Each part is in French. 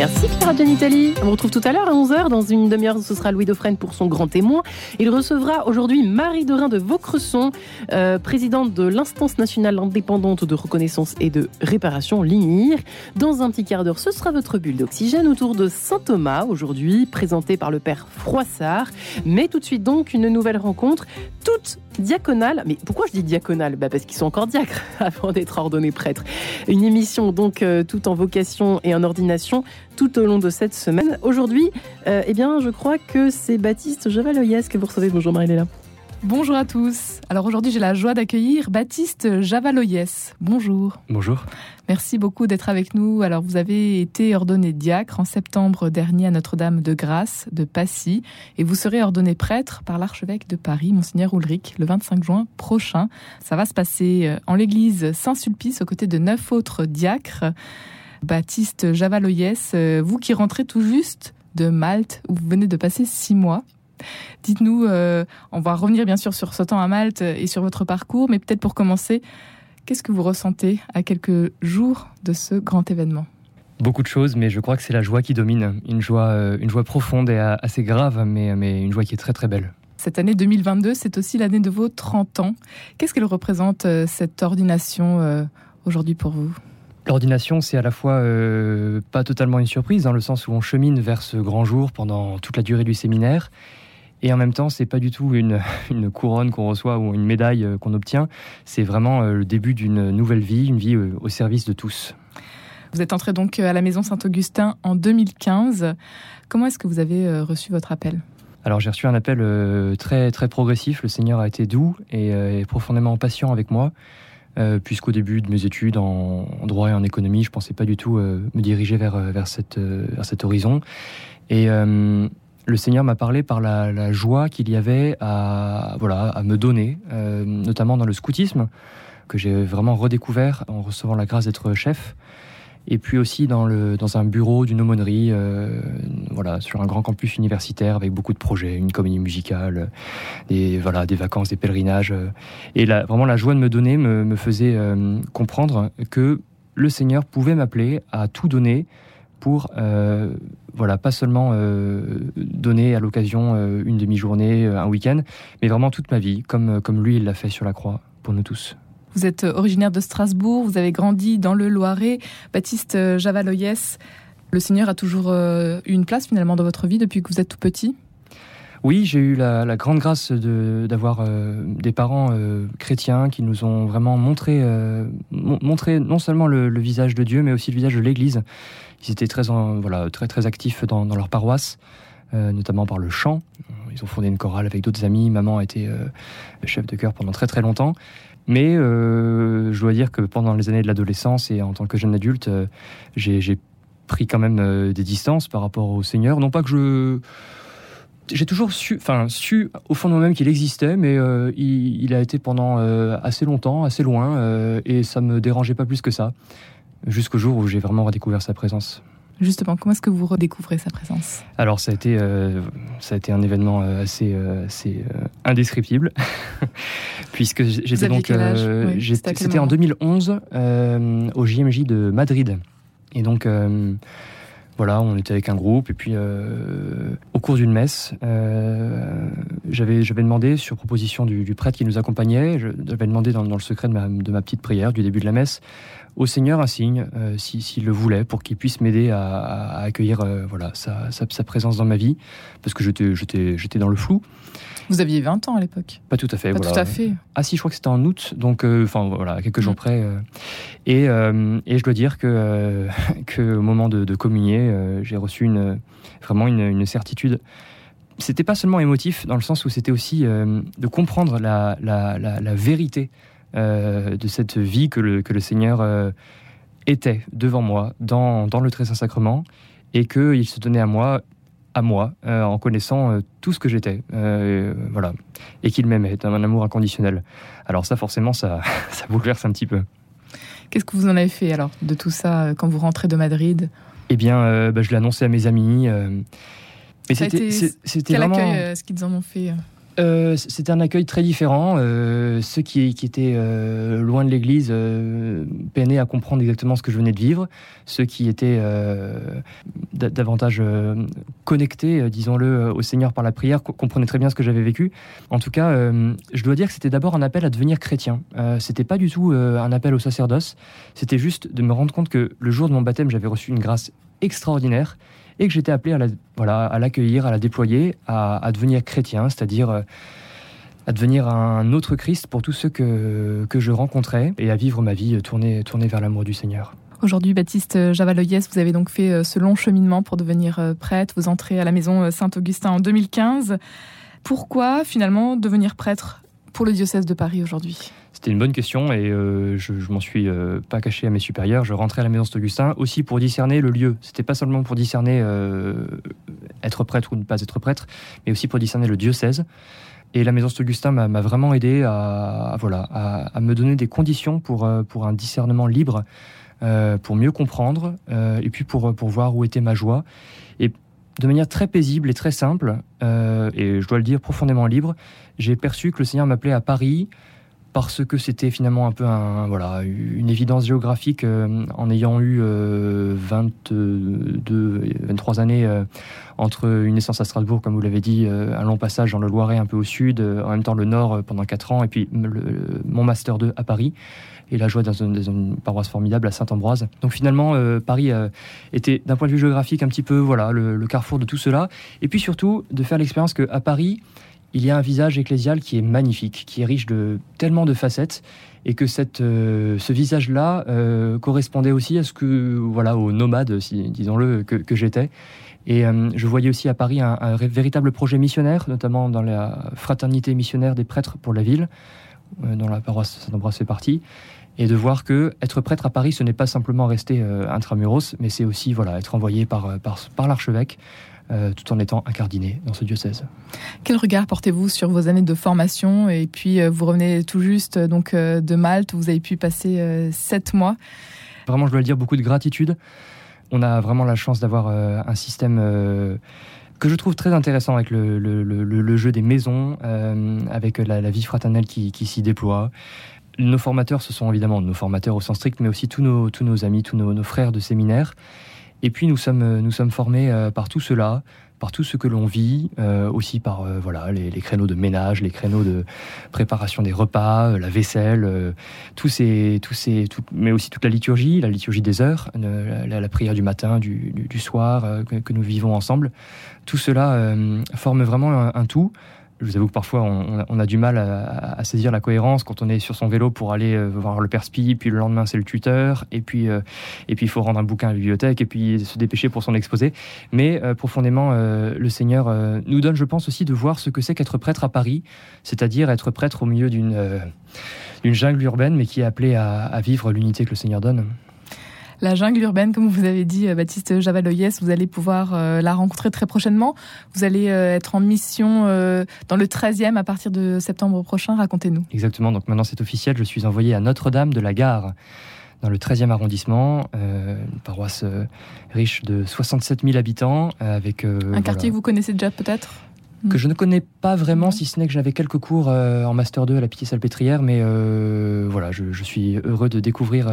Merci Clara Gianitelli. On vous retrouve tout à l'heure à 11h. Dans une demi-heure, ce sera Louis Dauphren pour son grand témoin. Il recevra aujourd'hui Marie Dorin de Vaucresson, euh, présidente de l'instance nationale indépendante de reconnaissance et de réparation, l'INIR. Dans un petit quart d'heure, ce sera votre bulle d'oxygène autour de Saint-Thomas, aujourd'hui présenté par le père Froissart. Mais tout de suite donc, une nouvelle rencontre, toute diaconale. Mais pourquoi je dis diaconale? Bah Parce qu'ils sont encore diacres avant d'être ordonnés prêtres. Une émission donc euh, tout en vocation et en ordination tout au long de cette semaine. Aujourd'hui, euh, eh bien, je crois que c'est Baptiste Javaloyès que vous recevez. Bonjour Marie-Léla. Bonjour à tous. Alors aujourd'hui, j'ai la joie d'accueillir Baptiste Javaloyès. Bonjour. Bonjour. Merci beaucoup d'être avec nous. Alors vous avez été ordonné diacre en septembre dernier à Notre-Dame de Grâce de Passy et vous serez ordonné prêtre par l'archevêque de Paris, monseigneur Ulrich, le 25 juin prochain. Ça va se passer euh, en l'église Saint-Sulpice aux côtés de neuf autres diacres. Baptiste Javaloyès, euh, vous qui rentrez tout juste de Malte où vous venez de passer six mois. Dites-nous, euh, on va revenir bien sûr sur ce temps à Malte et sur votre parcours, mais peut-être pour commencer, qu'est-ce que vous ressentez à quelques jours de ce grand événement? Beaucoup de choses, mais je crois que c'est la joie qui domine. Une joie, euh, une joie profonde et assez grave, mais, mais une joie qui est très très belle. Cette année 2022, c'est aussi l'année de vos 30 ans. Qu'est-ce qu'elle représente, cette ordination, aujourd'hui pour vous? L'ordination, c'est à la fois pas totalement une surprise, dans le sens où on chemine vers ce grand jour pendant toute la durée du séminaire, et en même temps, c'est pas du tout une, une couronne qu'on reçoit ou une médaille euh, qu'on obtient. C'est vraiment euh, le début d'une nouvelle vie, une vie euh, au service de tous. Vous êtes entré donc à la Maison Saint-Augustin en 2015. Comment est-ce que vous avez reçu votre appel? Alors j'ai reçu un appel très très progressif. Le Seigneur a été doux et, profondément patient avec moi, puisqu'au début de mes études en, droit et en économie, je pensais pas du tout me diriger vers vers cette vers cet horizon. Et le Seigneur m'a parlé par la, joie qu'il y avait à, voilà, à me donner, euh, notamment dans le scoutisme, que j'ai vraiment redécouvert en recevant la grâce d'être chef. Et puis aussi dans, un bureau d'une aumônerie, euh, sur un grand campus universitaire avec beaucoup de projets, une comédie musicale, des, voilà, des vacances, des pèlerinages. Et la, vraiment la joie de me donner me, faisait euh, comprendre que le Seigneur pouvait m'appeler à tout donner pour euh, pas seulement euh, donner à l'occasion euh, une demi-journée, un week-end, mais vraiment toute ma vie, comme comme lui il l'a fait sur la croix pour nous tous. Vous êtes originaire de Strasbourg, vous avez grandi dans le Loiret. Baptiste Javaloyès, le Seigneur a toujours eu une place finalement dans votre vie depuis que vous êtes tout petit? Oui, j'ai eu la, grande grâce d'avoir euh, des parents euh, chrétiens qui nous ont vraiment montré, euh, montré non seulement le, visage de Dieu, mais aussi le visage de l'Église. Ils étaient très, voilà, très, très actifs dans, leur paroisse, notamment par le chant. Ils ont fondé une chorale avec d'autres amis. Maman a été chef de chœur pendant très très longtemps. Mais je dois dire que pendant les années de l'adolescence et en tant que jeune adulte, j'ai pris quand même des distances par rapport au Seigneur. Non pas que je j'ai toujours su, enfin, su au fond de moi-même qu'il existait, mais euh, il, a été pendant euh, assez longtemps, assez loin, euh, et ça me dérangeait pas plus que ça, jusqu'au jour où j'ai vraiment redécouvert sa présence. Justement, comment est-ce que vous redécouvrez sa présence? Alors, ça a été, ça a été un événement assez, assez indescriptible, puisque j'étais donc, c'était en 2011 au JMJ de Madrid, et donc voilà, on était avec un groupe et puis euh, au cours d'une messe, euh, j'avais demandé sur proposition du, prêtre qui nous accompagnait, j'avais demandé dans, le secret de ma, petite prière du début de la messe au Seigneur un signe, euh, s'il le voulait, pour qu'il puisse m'aider à, accueillir voilà sa, sa, présence dans ma vie, parce que j'étais dans le flou. Vous aviez 20 ans à l'époque Pas tout à fait. Pas tout à fait. Ah si, je crois que c'était en août, donc euh, enfin voilà, quelques jours mm. près. Euh. et, euh, et, je dois dire que, que au moment de, communier, j'ai reçu une, vraiment une, une certitude. C'était pas seulement émotif, dans le sens où c'était aussi de comprendre la, la, la, vérité de cette vie que le, que le Seigneur était devant moi dans, dans le très saint sacrement et qu'il se donnait à moi à moi euh, en connaissant euh, tout ce que j'étais, euh, voilà, et qu'il m'aimait, un amour inconditionnel. Alors ça, forcément, ça, ça bouleverse un petit peu. Qu'est-ce que vous en avez fait alors de tout ça quand vous rentrez de Madrid? Eh bien, bah, je l'ai annoncé à mes amis. mais c'était, c'était quel accueil est-ce qu'ils en ont fait euh, c'était un accueil très différent. Euh, ceux qui, étaient euh, loin de l'église peinaient à comprendre exactement ce que je venais de vivre. Ceux qui étaient davantage connectés, disons-le, au Seigneur par la prière, comprenaient très bien ce que j'avais vécu. En tout cas, je dois dire que c'était d'abord un appel à devenir chrétien. c'était pas du tout un appel au sacerdoce. C'était juste de me rendre compte que le jour de mon baptême, j'avais reçu une grâce extraordinaire et que j'étais appelé à, l'accueillir, à la déployer, à, devenir chrétien, c'est-à-dire euh, à devenir un autre Christ pour tous ceux que, que je rencontrais et à vivre ma vie tournée, tournée vers l'amour du Seigneur. Aujourd'hui, Baptiste Javaloyès, vous avez donc fait euh, ce long cheminement pour devenir euh, prêtre. Vous entrez à la maison Saint-Augustin en 2015. Pourquoi finalement devenir prêtre pour le diocèse de Paris aujourd'hui? C'était une bonne question et euh, je, je m'en suis euh, pas caché à mes supérieurs. Je rentrais à la maison Saint-Augustin aussi pour discerner le lieu. C'était pas seulement pour discerner euh, être prêtre ou ne pas être prêtre, mais aussi pour discerner le diocèse. Et la maison Saint-Augustin m'a vraiment aidé à, voilà, à, me donner des conditions pour, pour un discernement libre, pour mieux comprendre et puis pour, pour voir où était ma joie. Et de manière très paisible et très simple, et je dois le dire profondément libre, j'ai perçu que le Seigneur m'appelait à Paris parce que c'était finalement un peu un, voilà, une évidence géographique euh, en ayant eu 22, euh, 23 années euh, entre une naissance à Strasbourg, comme vous l'avez dit, un long passage dans le Loiret un peu au sud, en même temps le Nord pendant 4 ans, et puis mon Master 2 à Paris et la joie dans une, paroisse formidable à Saint-Ambroise. Donc finalement, Paris était d'un point de vue géographique un petit peu voilà le, le, carrefour de tout cela. Et puis surtout de faire l'expérience qu'à Paris, il y a un visage ecclésial qui est magnifique, qui est riche de tellement de facettes, et que cette, euh, ce visage-là euh, correspondait aussi à ce que, voilà, aux nomades, disons-le, que, j'étais. Et euh, je voyais aussi à Paris un, véritable projet missionnaire, notamment dans la fraternité missionnaire des prêtres pour la ville, dont la paroisse Saint-Ambroise fait partie. Et de voir que être prêtre à Paris, ce n'est pas simplement rester intramuros, mais c'est aussi voilà, être envoyé par, par, par l'archevêque euh, tout en étant incardiné dans ce diocèse. Quel regard portez-vous sur vos années de formation Et puis, euh, vous revenez tout juste euh, donc de Malte, où vous avez pu passer sept mois. Vraiment, je dois le dire, beaucoup de gratitude. On a vraiment la chance d'avoir un système que je trouve très intéressant avec le, jeu des maisons, avec la, vie fraternelle qui, s'y déploie. Nos formateurs, ce sont évidemment nos formateurs au sens strict, mais aussi tous nos, tous nos amis, tous nos frères de séminaire. Et puis nous sommes, euh, nous sommes formés euh, par tout cela, par tout ce que l'on vit, euh, aussi par voilà les, créneaux de ménage, les créneaux de préparation des repas, la vaisselle, tous ces, tous ces, mais aussi toute la liturgie, la liturgie des heures, la, prière du matin, du, soir que, nous vivons ensemble. Tout cela forme vraiment un tout je vous avoue que parfois on, a du mal à, saisir la cohérence quand on est sur son vélo pour aller euh, voir le perspi, puis le lendemain c'est le tuteur, et puis euh, et puis il faut rendre un bouquin à la bibliothèque, et puis se dépêcher pour son exposé. Mais euh, profondément, le Seigneur nous donne, je pense aussi, de voir ce que c'est qu'être prêtre à Paris, c'est-à-dire être prêtre au milieu d'une jungle urbaine, mais qui est appelé à vivre l'unité que le Seigneur donne la jungle urbaine, comme vous avez dit, euh, Baptiste Javaloyès, vous allez pouvoir euh, la rencontrer très prochainement. Vous allez euh, être en mission dans le 13e à partir de septembre prochain. Racontez-nous. Exactement, donc maintenant c'est officiel, je suis envoyé à Notre-Dame de la Gare dans le 13e arrondissement, une paroisse riche de 67 000 habitants. avec Un quartier que vous connaissez déjà peut-être? Que je ne connais pas vraiment, si ce n'est que j'avais quelques cours en Master 2 à la Pitié-Salpêtrière, mais voilà, je, suis heureux de découvrir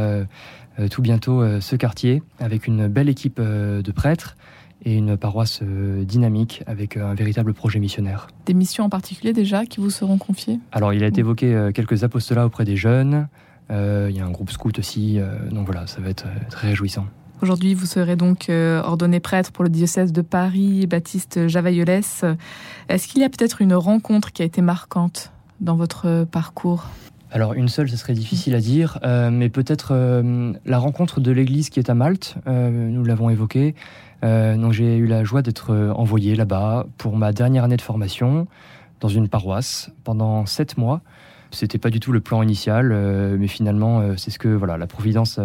euh, tout bientôt euh, ce quartier avec une belle équipe euh, de prêtres et une paroisse dynamique avec un véritable projet missionnaire. Des missions en particulier déjà qui vous seront confiées? Alors il a été évoqué quelques apostolats auprès des jeunes, il y a un groupe scout aussi, donc voilà, ça va être très réjouissant. Aujourd'hui, vous serez donc ordonné prêtre pour le diocèse de Paris, Baptiste Javaillolès. Est-ce qu'il y a peut-être une rencontre qui a été marquante dans votre parcours? Alors une seule, ce serait difficile à dire, euh, mais peut-être euh, la rencontre de l'Église qui est à Malte, euh, nous l'avons évoqué. donc j'ai eu la joie d'être envoyé là-bas pour ma dernière année de formation dans une paroisse pendant sept mois. C'était pas du tout le plan initial, mais finalement c'est ce que voilà la Providence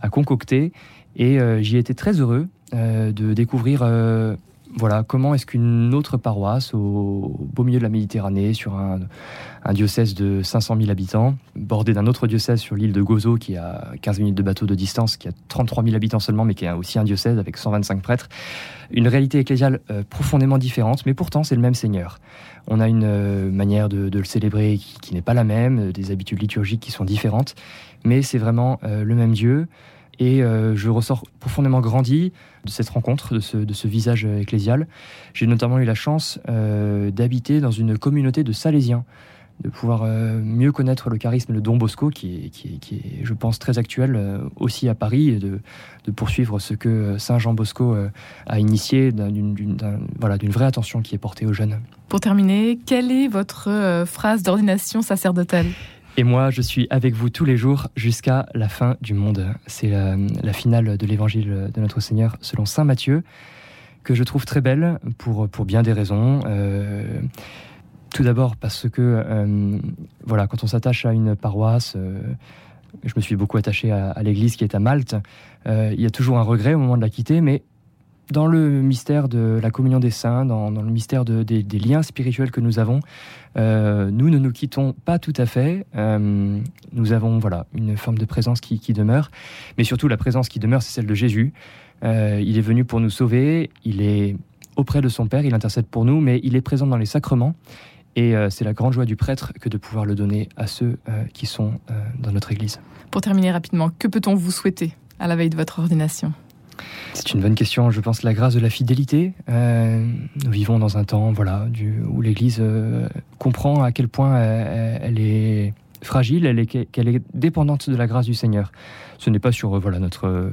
a concocté et j'y étais très heureux de découvrir voilà, comment est-ce qu'une autre paroisse au beau milieu de la Méditerranée, sur un, diocèse de 500 000 habitants, bordé d'un autre diocèse sur l'île de Gozo, qui a 15 minutes de bateau de distance, qui a 33 000 habitants seulement, mais qui a aussi un diocèse avec 125 prêtres, une réalité ecclésiale euh, profondément différente, mais pourtant c'est le même Seigneur. On a une euh, manière de, le célébrer qui, n'est pas la même, euh, des habitudes liturgiques qui sont différentes, mais c'est vraiment le même Dieu. Et je ressors profondément grandi de cette rencontre, de ce, visage ecclésial. J'ai notamment eu la chance d'habiter dans une communauté de Salésiens de pouvoir euh, mieux connaître le charisme de Don Bosco, qui est, je pense, très actuel euh, aussi à Paris, et de, poursuivre ce que Saint Jean Bosco euh, a initié d'une vraie attention qui est portée aux jeunes. Pour terminer, quelle est votre phrase d'ordination sacerdotale? Et moi, je suis avec vous tous les jours jusqu'à la fin du monde. C'est la, finale de l'évangile de notre Seigneur selon Saint Matthieu, que je trouve très belle pour, pour bien des raisons. Tout d'abord parce que, euh, voilà, quand on s'attache à une paroisse, euh, je me suis beaucoup attaché à, l'église qui est à Malte, euh, il y a toujours un regret au moment de la quitter, mais dans le mystère de la communion des saints, dans, le mystère des, liens spirituels que nous avons, nous ne nous quittons pas tout à fait. nous avons voilà une forme de présence qui, demeure, mais surtout la présence qui demeure, c'est celle de Jésus. il est venu pour nous sauver, il est auprès de son Père, il intercède pour nous, mais il est présent dans les sacrements. Et euh, c'est la grande joie du prêtre que de pouvoir le donner à ceux euh, qui sont euh, dans notre Église. Pour terminer rapidement, que peut-on vous souhaiter à la veille de votre ordination? C'est une bonne question. Je pense la grâce de la fidélité. nous vivons dans un temps, voilà, où l'Église comprend à quel point elle est fragile, elle est qu'elle est dépendante de la grâce du Seigneur. Ce n'est pas sur voilà notre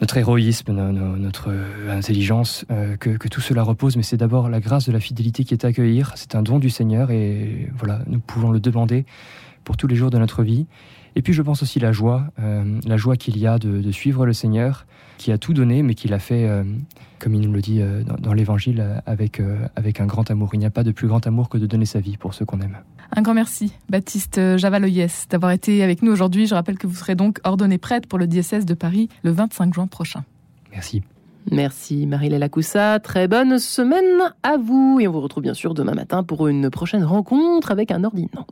notre héroïsme, notre intelligence, euh, que, tout cela repose, mais c'est d'abord la grâce de la fidélité qui est à accueillir. C'est un don du Seigneur et voilà, nous pouvons le demander pour tous les jours de notre vie. Et puis je pense aussi la joie, euh, la joie qu'il y a de, suivre le Seigneur, qui a tout donné, mais qui l'a fait, euh, comme il nous le dit dans, l'Évangile, avec, avec un grand amour. Il n'y a pas de plus grand amour que de donner sa vie pour ceux qu'on aime. Un grand merci, Baptiste Javaloyès, d'avoir été avec nous aujourd'hui. Je rappelle que vous serez donc ordonné prêtre pour le diocèse de Paris le 25 juin prochain. Merci. Merci Marie-Léla Coussa, très bonne semaine à vous et on vous retrouve bien sûr demain matin pour une prochaine rencontre avec un ordinant.